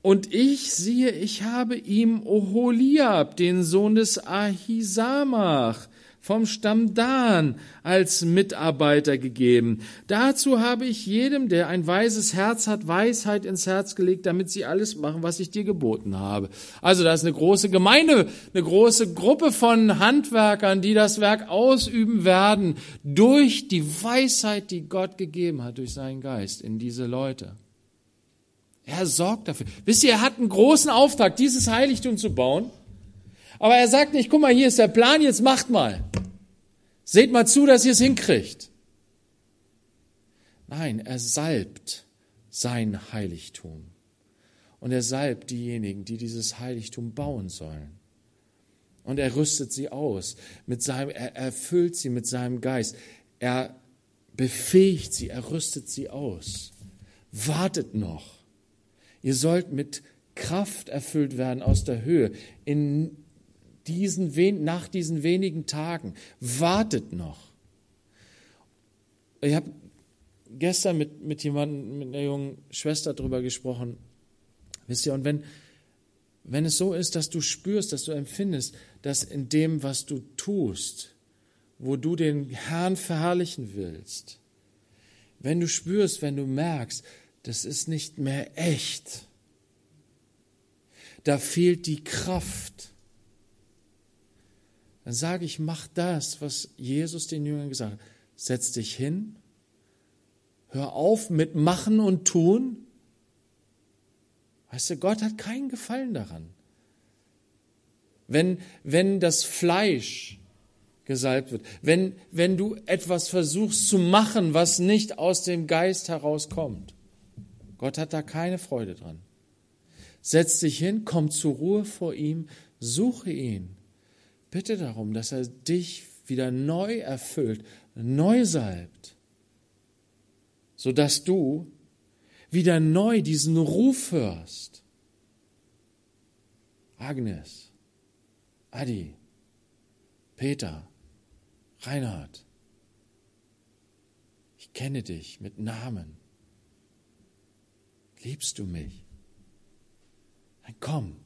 Und ich siehe, ich habe ihm Oholiab, den Sohn des Ahisamach, vom Stamm Dan als Mitarbeiter gegeben. Dazu habe ich jedem, der ein weises Herz hat, Weisheit ins Herz gelegt, damit sie alles machen, was ich dir geboten habe. Also da ist eine große Gemeinde, eine große Gruppe von Handwerkern, die das Werk ausüben werden durch die Weisheit, die Gott gegeben hat, durch seinen Geist in diese Leute. Er sorgt dafür. Wisst ihr, er hat einen großen Auftrag, dieses Heiligtum zu bauen. Aber er sagt nicht, guck mal, hier ist der Plan, jetzt macht mal. Seht mal zu, dass ihr es hinkriegt. Nein, er salbt sein Heiligtum. Und er salbt diejenigen, die dieses Heiligtum bauen sollen. Und er rüstet sie aus. Mit seinem, er erfüllt sie mit seinem Geist. Er befähigt sie, er rüstet sie aus. Wartet noch. Ihr sollt mit Kraft erfüllt werden aus der Höhe in diesen, nach diesen wenigen Tagen. Wartet noch. Ich habe gestern mit, mit jemandem, mit einer jungen Schwester darüber gesprochen. Wisst ihr, und wenn, wenn es so ist, dass du spürst, dass du empfindest, dass in dem, was du tust, wo du den Herrn verherrlichen willst, wenn du spürst, wenn du merkst, das ist nicht mehr echt. Da fehlt die Kraft. Dann sage ich, mach das, was Jesus den Jüngern gesagt hat. Setz dich hin, hör auf mit Machen und Tun. Weißt du, Gott hat keinen Gefallen daran. Wenn, wenn das Fleisch gesalbt wird, wenn, wenn du etwas versuchst zu machen, was nicht aus dem Geist herauskommt. Gott hat da keine Freude dran. Setz dich hin, komm zur Ruhe vor ihm, suche ihn. Bitte darum, dass er dich wieder neu erfüllt, neu salbt, sodass du wieder neu diesen Ruf hörst. Agnes, Adi, Peter, Reinhard, ich kenne dich mit Namen. Liebst du mich? Dann komm,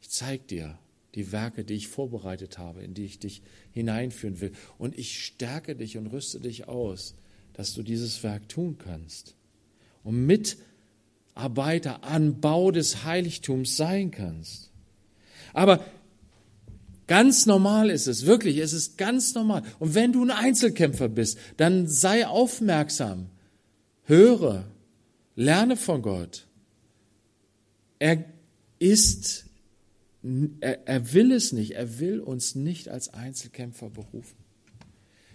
ich zeig dir die Werke, die ich vorbereitet habe, in die ich dich hineinführen will. Und ich stärke dich und rüste dich aus, dass du dieses Werk tun kannst. Und Mitarbeiter an Bau des Heiligtums sein kannst. Aber ganz normal ist es, wirklich, es ist ganz normal. Und wenn du ein Einzelkämpfer bist, dann sei aufmerksam, höre, Lerne von Gott. Er ist, er, er will es nicht, er will uns nicht als Einzelkämpfer berufen.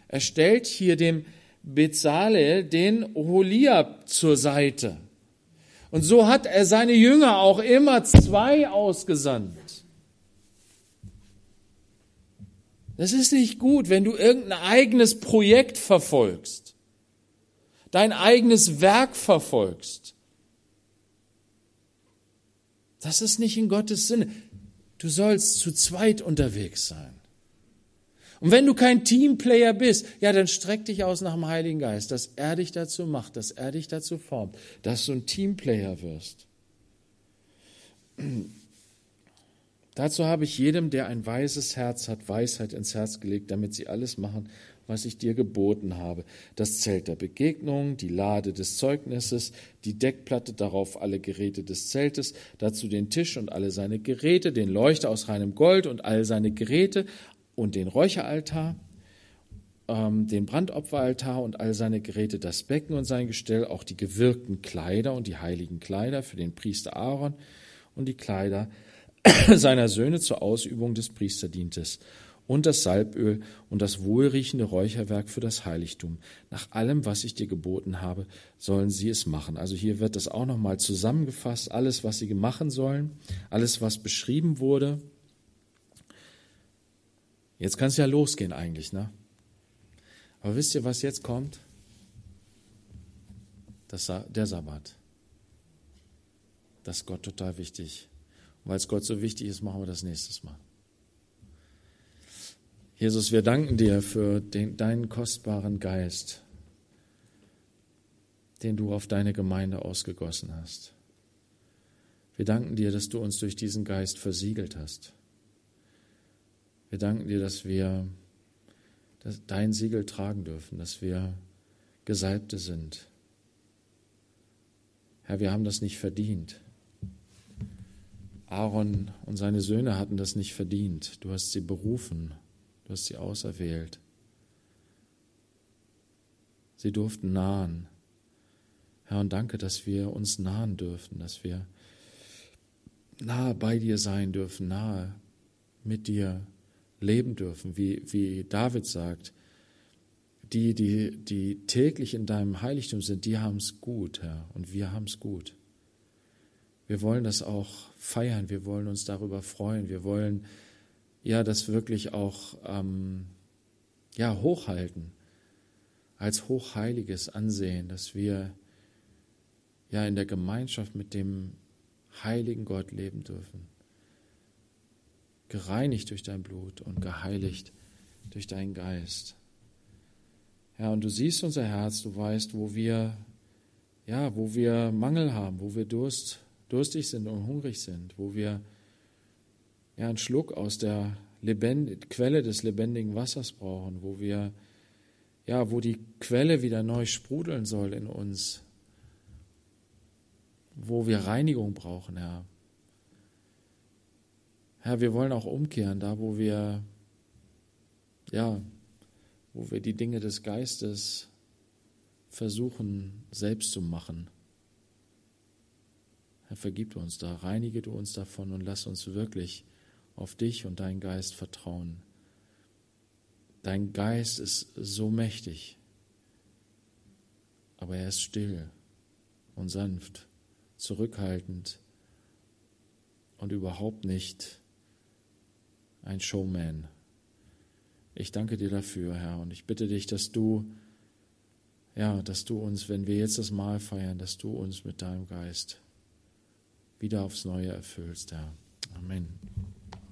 Er stellt hier dem Bezalel den Holiab zur Seite. Und so hat er seine Jünger auch immer zwei ausgesandt. Das ist nicht gut, wenn du irgendein eigenes Projekt verfolgst dein eigenes Werk verfolgst. Das ist nicht in Gottes Sinne. Du sollst zu zweit unterwegs sein. Und wenn du kein Teamplayer bist, ja, dann streck dich aus nach dem Heiligen Geist, dass er dich dazu macht, dass er dich dazu formt, dass du ein Teamplayer wirst. Dazu habe ich jedem, der ein weises Herz hat, Weisheit ins Herz gelegt, damit sie alles machen, was ich dir geboten habe. Das Zelt der Begegnung, die Lade des Zeugnisses, die Deckplatte, darauf alle Geräte des Zeltes, dazu den Tisch und alle seine Geräte, den Leuchter aus reinem Gold und all seine Geräte und den Räucheraltar, ähm, den Brandopferaltar und all seine Geräte, das Becken und sein Gestell, auch die gewirkten Kleider und die heiligen Kleider für den Priester Aaron und die Kleider seiner Söhne zur Ausübung des Priesterdienstes und das Salböl und das wohlriechende Räucherwerk für das Heiligtum. Nach allem, was ich dir geboten habe, sollen sie es machen. Also hier wird das auch nochmal zusammengefasst, alles, was sie machen sollen, alles, was beschrieben wurde. Jetzt kann es ja losgehen eigentlich, ne? Aber wisst ihr, was jetzt kommt? Das, der Sabbat. Das ist Gott total wichtig. Weil es Gott so wichtig ist, machen wir das nächstes Mal. Jesus, wir danken dir für den, deinen kostbaren Geist, den du auf deine Gemeinde ausgegossen hast. Wir danken dir, dass du uns durch diesen Geist versiegelt hast. Wir danken dir, dass wir dein Siegel tragen dürfen, dass wir Gesalbte sind. Herr, wir haben das nicht verdient. Aaron und seine Söhne hatten das nicht verdient. Du hast sie berufen, du hast sie auserwählt. Sie durften nahen. Herr, und danke, dass wir uns nahen dürfen, dass wir nahe bei dir sein dürfen, nahe mit dir leben dürfen, wie, wie David sagt. Die, die, die täglich in deinem Heiligtum sind, die haben es gut, Herr, und wir haben es gut. Wir wollen das auch feiern, wir wollen uns darüber freuen, wir wollen ja das wirklich auch ähm, ja, hochhalten, als hochheiliges ansehen, dass wir ja in der Gemeinschaft mit dem heiligen Gott leben dürfen. Gereinigt durch dein Blut und geheiligt durch deinen Geist. Ja, und du siehst unser Herz, du weißt, wo wir, ja, wo wir Mangel haben, wo wir Durst durstig sind und hungrig sind, wo wir ja, einen Schluck aus der Lebend Quelle des lebendigen Wassers brauchen, wo wir ja, wo die Quelle wieder neu sprudeln soll in uns, wo wir Reinigung brauchen, Herr. Herr, wir wollen auch umkehren, da wo wir ja, wo wir die Dinge des Geistes versuchen selbst zu machen. Herr, vergib uns da, reinige du uns davon und lass uns wirklich auf dich und deinen Geist vertrauen. Dein Geist ist so mächtig, aber er ist still und sanft, zurückhaltend und überhaupt nicht ein Showman. Ich danke dir dafür, Herr, und ich bitte dich, dass du, ja, dass du uns, wenn wir jetzt das Mahl feiern, dass du uns mit deinem Geist wieder aufs Neue erfüllst, Herr. Amen.